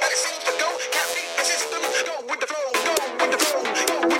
Medicine to go, Can't beat the system, go with the flow, go with the flow, go with the flow.